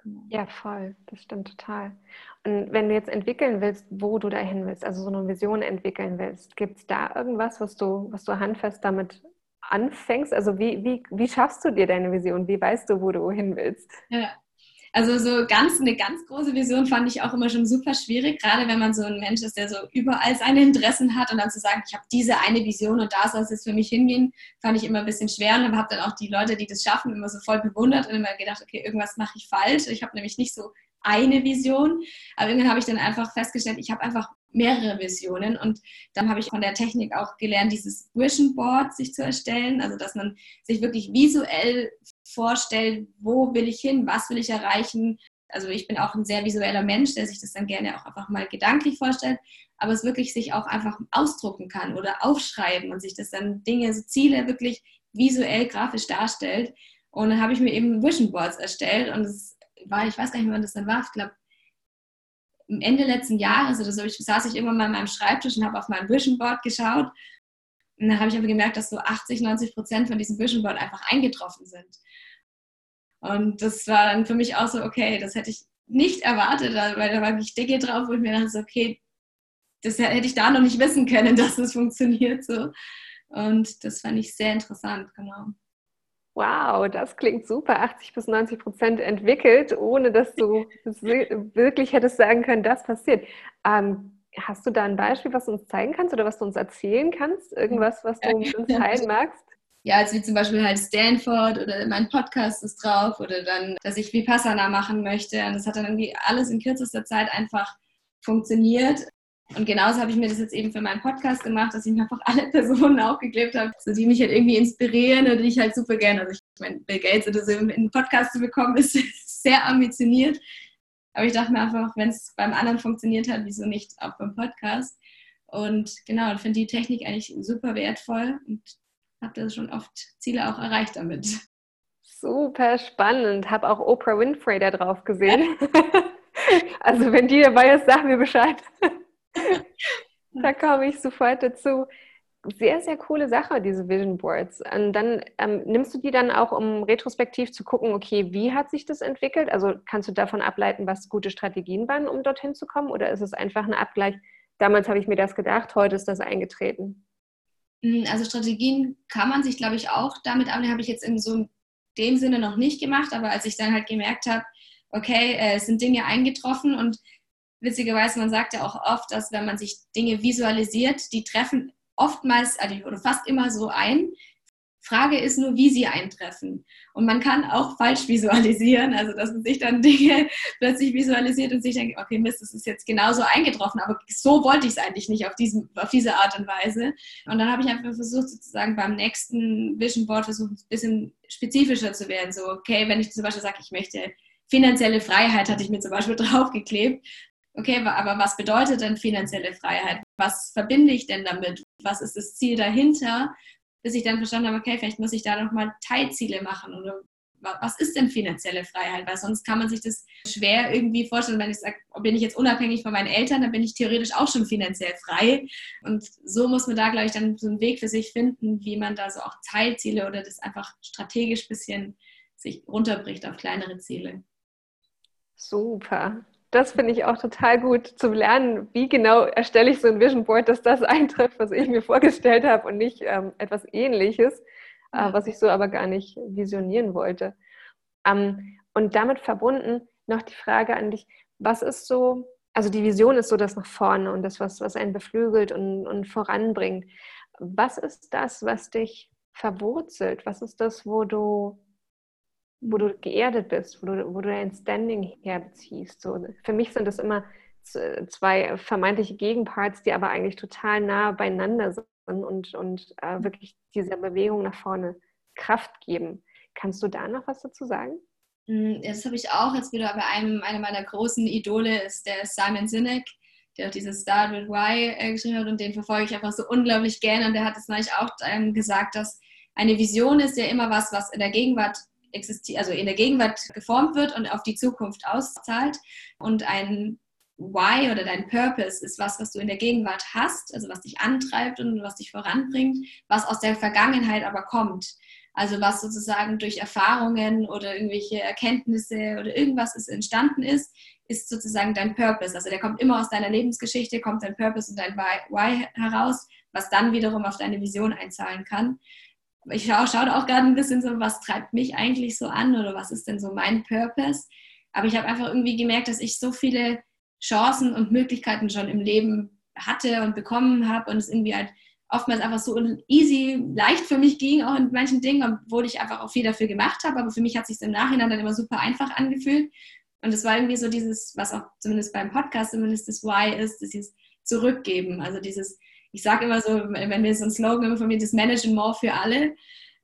Genau. Ja, voll, das stimmt total. Wenn du jetzt entwickeln willst, wo du dahin willst, also so eine Vision entwickeln willst, gibt es da irgendwas, was du, was du handfest damit anfängst? Also wie, wie, wie schaffst du dir deine Vision? Wie weißt du, wo du hin willst? Ja. Also so ganz eine ganz große Vision fand ich auch immer schon super schwierig, gerade wenn man so ein Mensch ist, der so überall seine Interessen hat und dann zu sagen, ich habe diese eine Vision und da soll es jetzt für mich hingehen, fand ich immer ein bisschen schwer und habe dann auch die Leute, die das schaffen, immer so voll bewundert und immer gedacht, okay, irgendwas mache ich falsch. Ich habe nämlich nicht so eine Vision. Aber irgendwann habe ich dann einfach festgestellt, ich habe einfach mehrere Visionen und dann habe ich von der Technik auch gelernt, dieses Vision Board sich zu erstellen, also dass man sich wirklich visuell vorstellt, wo will ich hin, was will ich erreichen. Also ich bin auch ein sehr visueller Mensch, der sich das dann gerne auch einfach mal gedanklich vorstellt, aber es wirklich sich auch einfach ausdrucken kann oder aufschreiben und sich das dann Dinge, so Ziele wirklich visuell grafisch darstellt. Und dann habe ich mir eben Vision Boards erstellt und es war, ich weiß gar nicht mehr, wann das dann war, ich glaube, Ende letzten Jahres oder so, ich, saß ich irgendwann mal an meinem Schreibtisch und habe auf mein Vision Board geschaut. Und dann habe ich aber gemerkt, dass so 80, 90 Prozent von diesem Vision Board einfach eingetroffen sind. Und das war dann für mich auch so, okay, das hätte ich nicht erwartet, weil da war wirklich Dicke drauf, wo ich mir dachte, okay, das hätte ich da noch nicht wissen können, [LAUGHS] dass das funktioniert so. Und das fand ich sehr interessant, genau. Wow, das klingt super. 80 bis 90 Prozent entwickelt, ohne dass du wirklich hättest sagen können, das passiert. Ähm, hast du da ein Beispiel, was du uns zeigen kannst oder was du uns erzählen kannst? Irgendwas, was du mit uns teilen magst? Ja, also wie zum Beispiel halt Stanford oder mein Podcast ist drauf oder dann, dass ich Vipassana machen möchte. Und das hat dann irgendwie alles in kürzester Zeit einfach funktioniert. Und genauso habe ich mir das jetzt eben für meinen Podcast gemacht, dass ich mir einfach alle [LAUGHS] Personen aufgeklebt habe, so die mich halt irgendwie inspirieren und die ich halt super gerne. Also ich meine, Bill Gates oder so in einen Podcast zu bekommen, [LAUGHS] ist sehr ambitioniert. Aber ich dachte mir einfach, wenn es beim anderen funktioniert hat, wieso nicht auch beim Podcast? Und genau, ich finde die Technik eigentlich super wertvoll und habe da schon oft Ziele auch erreicht damit. Super spannend. Habe auch Oprah Winfrey da drauf gesehen. [LAUGHS] also wenn die dabei ist, sag mir Bescheid. [LAUGHS] da komme ich sofort dazu. Sehr, sehr coole Sache, diese Vision Boards. Und dann ähm, nimmst du die dann auch, um retrospektiv zu gucken, okay, wie hat sich das entwickelt? Also kannst du davon ableiten, was gute Strategien waren, um dorthin zu kommen? Oder ist es einfach ein Abgleich? Damals habe ich mir das gedacht, heute ist das eingetreten. Hm, also Strategien kann man sich, glaube ich, auch damit ableiten. Habe ich jetzt in so dem Sinne noch nicht gemacht, aber als ich dann halt gemerkt habe, okay, äh, es sind Dinge eingetroffen und witzigerweise, man sagt ja auch oft, dass wenn man sich Dinge visualisiert, die treffen oftmals also, oder fast immer so ein. Frage ist nur, wie sie eintreffen. Und man kann auch falsch visualisieren, also dass man sich dann [LAUGHS] Dinge plötzlich visualisiert und sich denkt, okay, Mist, das ist jetzt genauso eingetroffen, aber so wollte ich es eigentlich nicht auf, diesem, auf diese Art und Weise. Und dann habe ich einfach versucht, sozusagen beim nächsten Vision Board versucht, ein bisschen spezifischer zu werden. So, okay, wenn ich zum Beispiel sage, ich möchte finanzielle Freiheit, hatte ich mir zum Beispiel [LAUGHS] draufgeklebt, okay, aber was bedeutet denn finanzielle Freiheit? Was verbinde ich denn damit? Was ist das Ziel dahinter? Bis ich dann verstanden habe, okay, vielleicht muss ich da nochmal Teilziele machen oder was ist denn finanzielle Freiheit? Weil sonst kann man sich das schwer irgendwie vorstellen, wenn ich sage, bin ich jetzt unabhängig von meinen Eltern, dann bin ich theoretisch auch schon finanziell frei. Und so muss man da, glaube ich, dann so einen Weg für sich finden, wie man da so auch Teilziele oder das einfach strategisch ein bisschen sich runterbricht auf kleinere Ziele. Super das finde ich auch total gut zum Lernen, wie genau erstelle ich so ein Vision Board, dass das [LAUGHS] eintrifft, was ich mir vorgestellt habe und nicht ähm, etwas Ähnliches, äh, was ich so aber gar nicht visionieren wollte. Ähm, und damit verbunden noch die Frage an dich, was ist so, also die Vision ist so das nach vorne und das, was, was einen beflügelt und, und voranbringt. Was ist das, was dich verwurzelt? Was ist das, wo du wo du geerdet bist, wo du, wo du dein Standing herbeziehst. So, für mich sind das immer zwei vermeintliche Gegenparts, die aber eigentlich total nah beieinander sind und, und äh, wirklich dieser Bewegung nach vorne Kraft geben. Kannst du da noch was dazu sagen? Mm, das habe ich auch jetzt wieder bei einem einer meiner großen Idole, ist der Simon Sinek, der auch dieses Start with Why äh, geschrieben hat und den verfolge ich einfach so unglaublich gerne. Und der hat es neulich auch ähm, gesagt, dass eine Vision ist ja immer was, was in der Gegenwart existiert, also in der Gegenwart geformt wird und auf die Zukunft auszahlt. Und ein Why oder dein Purpose ist was, was du in der Gegenwart hast, also was dich antreibt und was dich voranbringt, was aus der Vergangenheit aber kommt. Also was sozusagen durch Erfahrungen oder irgendwelche Erkenntnisse oder irgendwas ist entstanden ist, ist sozusagen dein Purpose. Also der kommt immer aus deiner Lebensgeschichte, kommt dein Purpose und dein Why heraus, was dann wiederum auf deine Vision einzahlen kann ich schaue, schaue auch gerade ein bisschen so, was treibt mich eigentlich so an oder was ist denn so mein Purpose. Aber ich habe einfach irgendwie gemerkt, dass ich so viele Chancen und Möglichkeiten schon im Leben hatte und bekommen habe und es irgendwie halt oftmals einfach so easy, leicht für mich ging, auch in manchen Dingen, obwohl ich einfach auch viel dafür gemacht habe. Aber für mich hat es sich im Nachhinein dann immer super einfach angefühlt. Und es war irgendwie so dieses, was auch zumindest beim Podcast zumindest das Why ist, dieses Zurückgeben. Also dieses, ich sage immer so, wenn wir so ein Slogan von mir, das Managen More für alle,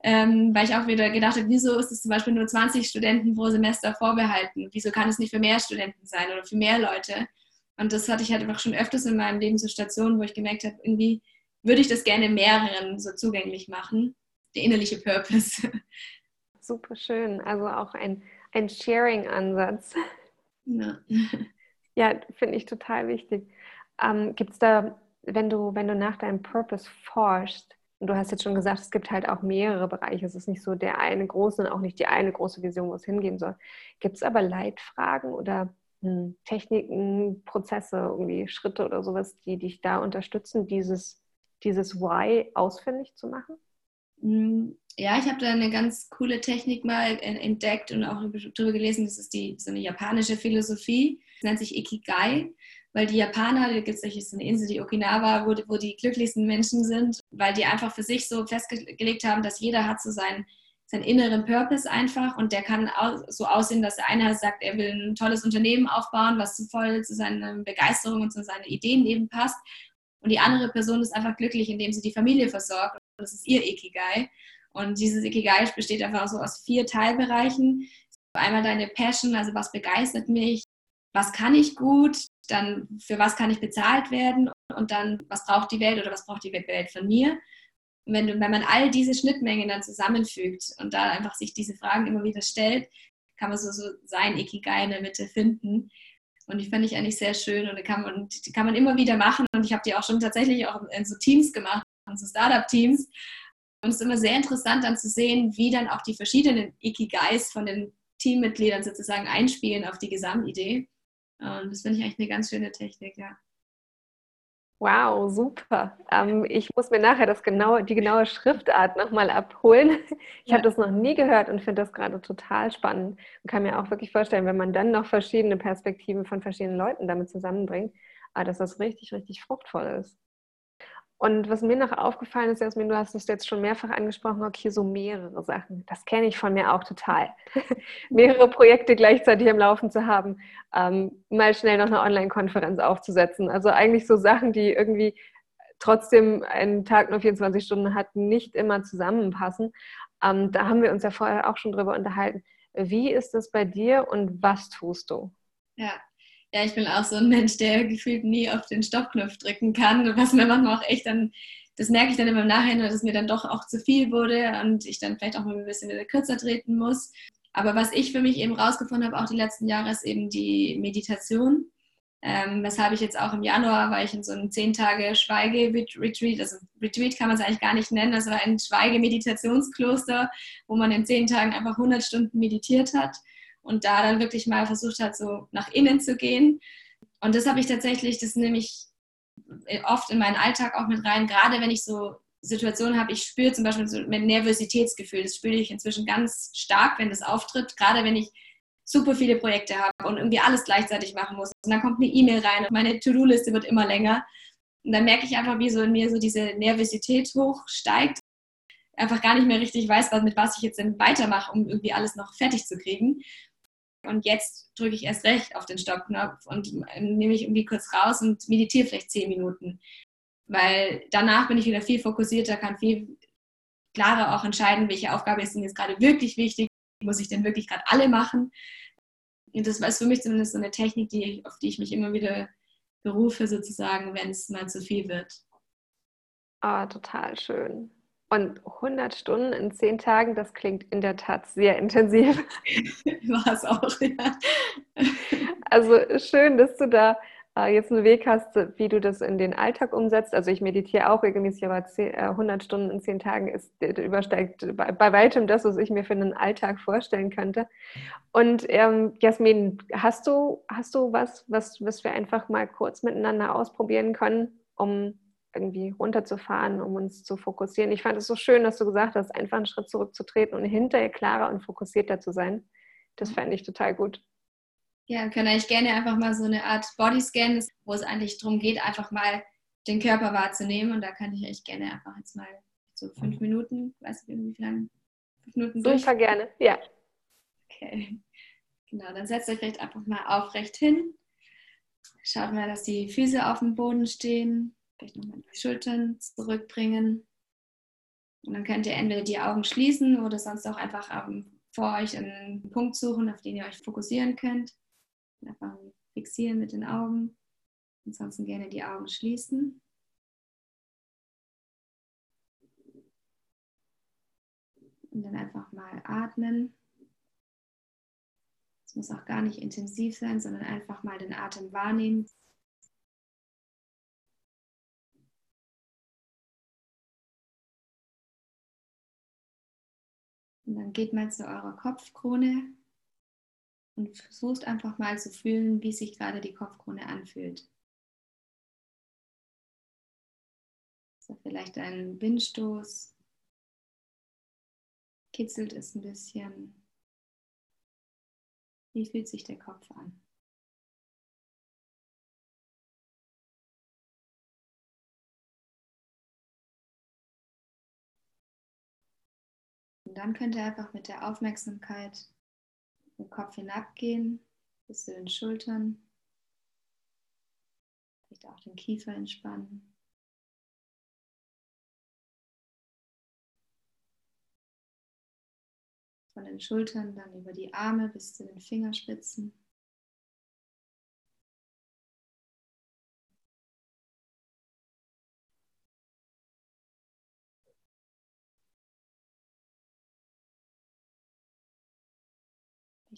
ähm, weil ich auch wieder gedacht habe, wieso ist es zum Beispiel nur 20 Studenten pro Semester vorbehalten? Wieso kann es nicht für mehr Studenten sein oder für mehr Leute? Und das hatte ich halt einfach schon öfters in meinem Leben so Stationen, wo ich gemerkt habe, irgendwie würde ich das gerne mehreren so zugänglich machen. Der innerliche Purpose. Super schön. Also auch ein, ein Sharing-Ansatz. Ja, ja finde ich total wichtig. Ähm, Gibt es da wenn du, wenn du nach deinem Purpose forschst, und du hast jetzt schon gesagt, es gibt halt auch mehrere Bereiche, es ist nicht so der eine große und auch nicht die eine große Vision, wo es hingehen soll. Gibt es aber Leitfragen oder hm, Techniken, Prozesse, irgendwie Schritte oder sowas, die dich da unterstützen, dieses, dieses Why ausfindig zu machen? Mm, ja, ich habe da eine ganz coole Technik mal entdeckt und auch darüber gelesen. Das ist die, so eine japanische Philosophie. Das nennt sich Ikigai, weil die Japaner, da gibt es eine Insel, die Okinawa, wo, wo die glücklichsten Menschen sind, weil die einfach für sich so festgelegt haben, dass jeder hat so seinen, seinen inneren Purpose einfach und der kann so aussehen, dass der eine sagt, er will ein tolles Unternehmen aufbauen, was so voll zu seiner Begeisterung und zu seinen Ideen eben passt. Und die andere Person ist einfach glücklich, indem sie die Familie versorgt. Das ist ihr Ikigai. Und dieses Ikigai besteht einfach so aus vier Teilbereichen. Einmal deine Passion, also was begeistert mich, was kann ich gut, dann für was kann ich bezahlt werden und dann was braucht die Welt oder was braucht die Welt von mir. Und wenn, wenn man all diese Schnittmengen dann zusammenfügt und da einfach sich diese Fragen immer wieder stellt, kann man so, so sein Ikigai in der Mitte finden. Und die fand ich eigentlich sehr schön und die kann man, die kann man immer wieder machen. Und ich habe die auch schon tatsächlich auch in so Teams gemacht, in so Startup-Teams. Und es ist immer sehr interessant dann zu sehen, wie dann auch die verschiedenen Ikigais von den Teammitgliedern sozusagen einspielen auf die Gesamtidee. Und das finde ich eigentlich eine ganz schöne Technik, ja. Wow, super. Ähm, ich muss mir nachher das genaue, die genaue Schriftart nochmal abholen. Ich ja. habe das noch nie gehört und finde das gerade total spannend und kann mir auch wirklich vorstellen, wenn man dann noch verschiedene Perspektiven von verschiedenen Leuten damit zusammenbringt, ah, dass das richtig, richtig fruchtvoll ist. Und was mir noch aufgefallen ist, Jasmin, du hast es jetzt schon mehrfach angesprochen, okay, so mehrere Sachen. Das kenne ich von mir auch total. [LAUGHS] mehrere Projekte gleichzeitig am Laufen zu haben, ähm, mal schnell noch eine Online-Konferenz aufzusetzen. Also eigentlich so Sachen, die irgendwie trotzdem einen Tag nur 24 Stunden hat, nicht immer zusammenpassen. Ähm, da haben wir uns ja vorher auch schon drüber unterhalten. Wie ist das bei dir und was tust du? Ja, ja, ich bin auch so ein Mensch, der gefühlt nie auf den Stoppknopf drücken kann, was mir manchmal auch echt dann, das merke ich dann immer im Nachhinein, dass es mir dann doch auch zu viel wurde und ich dann vielleicht auch mal ein bisschen kürzer treten muss. Aber was ich für mich eben rausgefunden habe, auch die letzten Jahre, ist eben die Meditation. Ähm, weshalb ich jetzt auch im Januar war ich in so einem 10 Tage Schweige-Retreat, also Retreat kann man es eigentlich gar nicht nennen, das war ein Schweige-Meditationskloster, wo man in 10 Tagen einfach 100 Stunden meditiert hat und da dann wirklich mal versucht hat, so nach innen zu gehen. Und das habe ich tatsächlich, das nehme ich oft in meinen Alltag auch mit rein, gerade wenn ich so Situationen habe, ich spüre zum Beispiel so ein Nervositätsgefühl, das spüre ich inzwischen ganz stark, wenn das auftritt, gerade wenn ich super viele Projekte habe und irgendwie alles gleichzeitig machen muss. Und dann kommt eine E-Mail rein und meine To-Do-Liste wird immer länger. Und dann merke ich einfach, wie so in mir so diese Nervosität hochsteigt. Einfach gar nicht mehr richtig weiß, mit was ich jetzt denn weitermache, um irgendwie alles noch fertig zu kriegen und jetzt drücke ich erst recht auf den Stoppknopf und nehme ich irgendwie kurz raus und meditiere vielleicht zehn Minuten. Weil danach bin ich wieder viel fokussierter, kann viel klarer auch entscheiden, welche Aufgabe ist denn jetzt gerade wirklich wichtig, muss ich denn wirklich gerade alle machen. Und das ist für mich zumindest so eine Technik, die, auf die ich mich immer wieder berufe, sozusagen, wenn es mal zu viel wird. Ah, total schön. Und 100 Stunden in 10 Tagen, das klingt in der Tat sehr intensiv. [LAUGHS] War es auch, ja. Also schön, dass du da äh, jetzt einen Weg hast, wie du das in den Alltag umsetzt. Also ich meditiere auch regelmäßig, aber 10, äh, 100 Stunden in 10 Tagen ist, übersteigt bei, bei, weitem das, was ich mir für einen Alltag vorstellen könnte. Und ähm, Jasmin, hast du, hast du was, was, was wir einfach mal kurz miteinander ausprobieren können, um irgendwie runterzufahren, um uns zu fokussieren. Ich fand es so schön, dass du gesagt hast, einfach einen Schritt zurückzutreten und hinterher klarer und fokussierter zu sein. Das fand ich total gut. Ja, wir können eigentlich gerne einfach mal so eine Art Bodyscan, wo es eigentlich darum geht, einfach mal den Körper wahrzunehmen. Und da kann ich echt gerne einfach jetzt mal so fünf Minuten, weiß nicht, wie lange, fünf Minuten durch. Super gerne, ja. Okay. Genau, dann setzt euch vielleicht einfach mal aufrecht hin. Schaut mal, dass die Füße auf dem Boden stehen. Vielleicht nochmal die Schultern zurückbringen. Und dann könnt ihr entweder die Augen schließen oder sonst auch einfach ähm, vor euch einen Punkt suchen, auf den ihr euch fokussieren könnt. Einfach fixieren mit den Augen. Ansonsten gerne die Augen schließen. Und dann einfach mal atmen. Es muss auch gar nicht intensiv sein, sondern einfach mal den Atem wahrnehmen. Und dann geht mal zu eurer Kopfkrone und versucht einfach mal zu fühlen, wie sich gerade die Kopfkrone anfühlt. Da vielleicht ein Windstoß kitzelt es ein bisschen. Wie fühlt sich der Kopf an? Dann könnt ihr einfach mit der Aufmerksamkeit den Kopf hinabgehen bis zu den Schultern. Vielleicht auch den Kiefer entspannen. Von den Schultern dann über die Arme bis zu den Fingerspitzen.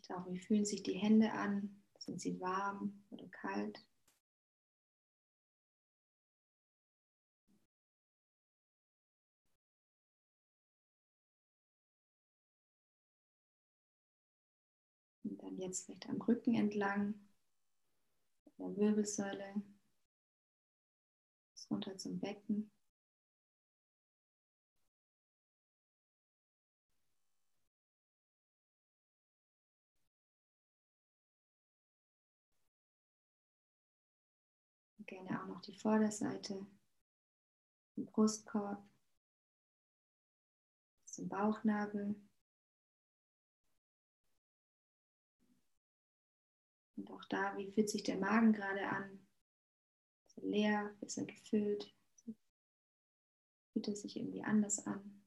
Auch, wie fühlen sich die Hände an? Sind sie warm oder kalt? Und dann jetzt vielleicht am Rücken entlang, der Wirbelsäule, runter zum Becken. Gerne auch noch die Vorderseite, den Brustkorb, zum Bauchnabel. Und auch da, wie fühlt sich der Magen gerade an? Er leer? Ist er gefüllt? Fühlt er sich irgendwie anders an?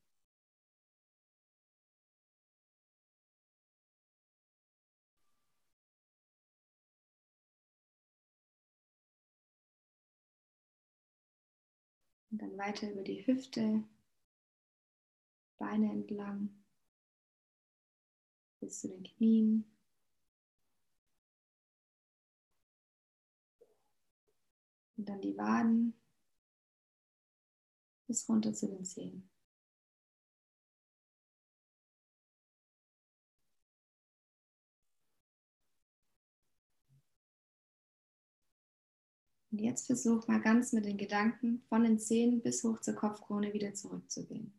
Und dann weiter über die Hüfte, Beine entlang, bis zu den Knien. Und dann die Waden bis runter zu den Zehen. Und jetzt versuch mal ganz mit den Gedanken von den Zehen bis hoch zur Kopfkrone wieder zurückzugehen.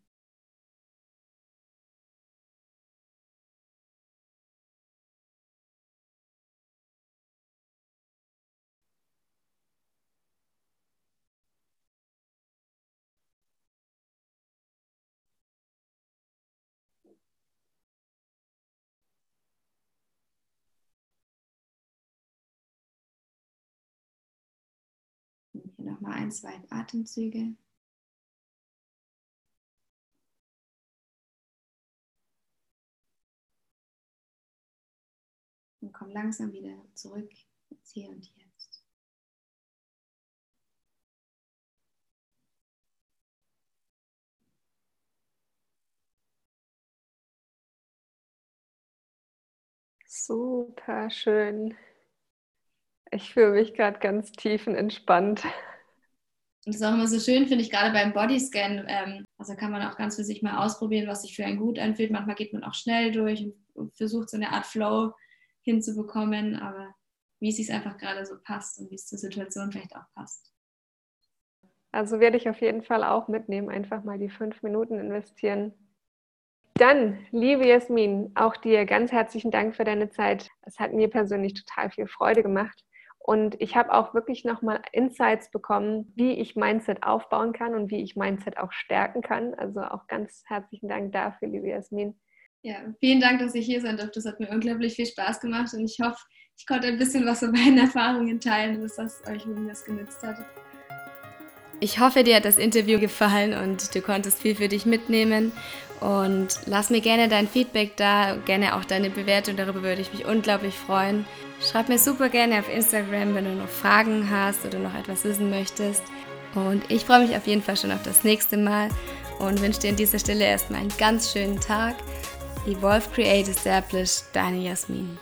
Ein, zwei Atemzüge. Und komm langsam wieder zurück ins Hier und Jetzt. Super schön. Ich fühle mich gerade ganz tiefenentspannt. Und das ist auch immer so schön, finde ich, gerade beim Bodyscan. Ähm, also kann man auch ganz für sich mal ausprobieren, was sich für einen gut anfühlt. Manchmal geht man auch schnell durch und versucht so eine Art Flow hinzubekommen, aber wie es sich einfach gerade so passt und wie es zur Situation vielleicht auch passt. Also werde ich auf jeden Fall auch mitnehmen, einfach mal die fünf Minuten investieren. Dann, liebe Jasmin, auch dir ganz herzlichen Dank für deine Zeit. Es hat mir persönlich total viel Freude gemacht. Und ich habe auch wirklich nochmal Insights bekommen, wie ich Mindset aufbauen kann und wie ich Mindset auch stärken kann. Also auch ganz herzlichen Dank dafür, liebe Jasmin. Ja, vielen Dank, dass ich hier sein durfte. Das hat mir unglaublich viel Spaß gemacht und ich hoffe, ich konnte ein bisschen was von meinen [LAUGHS] Erfahrungen teilen, dass das euch das genützt hat. Ich hoffe, dir hat das Interview gefallen und du konntest viel für dich mitnehmen. Und lass mir gerne dein Feedback da, gerne auch deine Bewertung, darüber würde ich mich unglaublich freuen. Schreib mir super gerne auf Instagram, wenn du noch Fragen hast oder noch etwas wissen möchtest. Und ich freue mich auf jeden Fall schon auf das nächste Mal und wünsche dir an dieser Stelle erstmal einen ganz schönen Tag. Evolve, Create, Establish, deine Jasmin.